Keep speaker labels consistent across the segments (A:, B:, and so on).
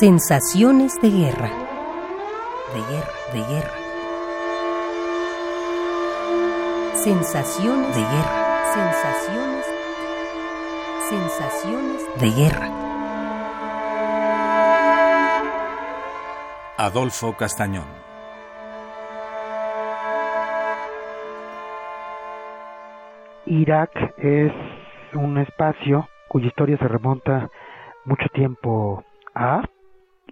A: Sensaciones de guerra. De guerra, de guerra. Sensaciones de guerra. Sensaciones. Sensaciones de guerra.
B: Adolfo Castañón.
C: Irak es un espacio cuya historia se remonta mucho tiempo a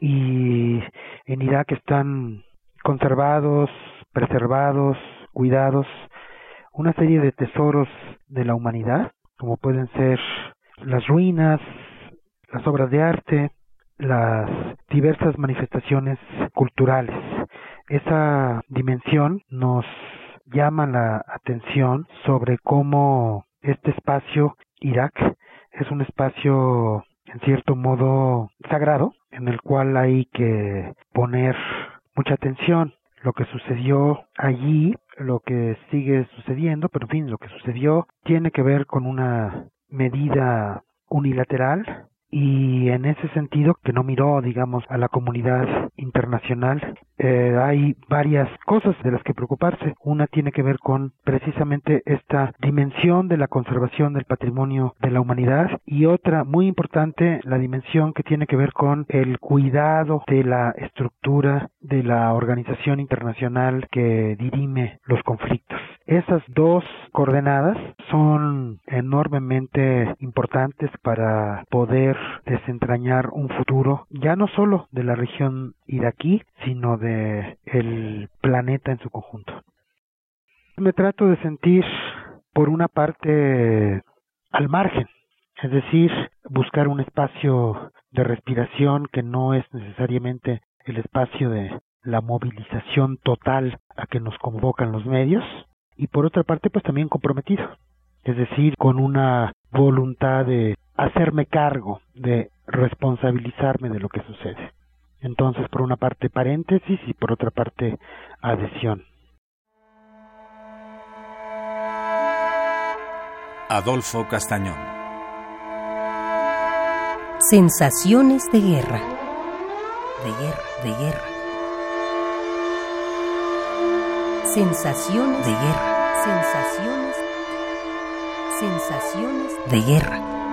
C: y en Irak están conservados, preservados, cuidados una serie de tesoros de la humanidad, como pueden ser las ruinas, las obras de arte, las diversas manifestaciones culturales. Esa dimensión nos llama la atención sobre cómo este espacio, Irak, es un espacio en cierto modo sagrado, en el cual hay que poner mucha atención. Lo que sucedió allí, lo que sigue sucediendo, pero en fin, lo que sucedió tiene que ver con una medida unilateral y en ese sentido que no miró digamos a la comunidad internacional eh, hay varias cosas de las que preocuparse. Una tiene que ver con precisamente esta dimensión de la conservación del patrimonio de la humanidad y otra muy importante la dimensión que tiene que ver con el cuidado de la estructura de la organización internacional que dirime los conflictos. Esas dos coordenadas son enormemente importantes para poder desentrañar un futuro ya no solo de la región iraquí, sino de el planeta en su conjunto. Me trato de sentir por una parte al margen, es decir, buscar un espacio de respiración que no es necesariamente el espacio de la movilización total a que nos convocan los medios, y por otra parte pues también comprometido, es decir, con una voluntad de hacerme cargo, de responsabilizarme de lo que sucede. Entonces, por una parte paréntesis y por otra parte adhesión.
B: Adolfo Castañón.
A: Sensaciones de guerra. De guerra, de guerra. Sensaciones de guerra. Sensaciones. Sensaciones de guerra.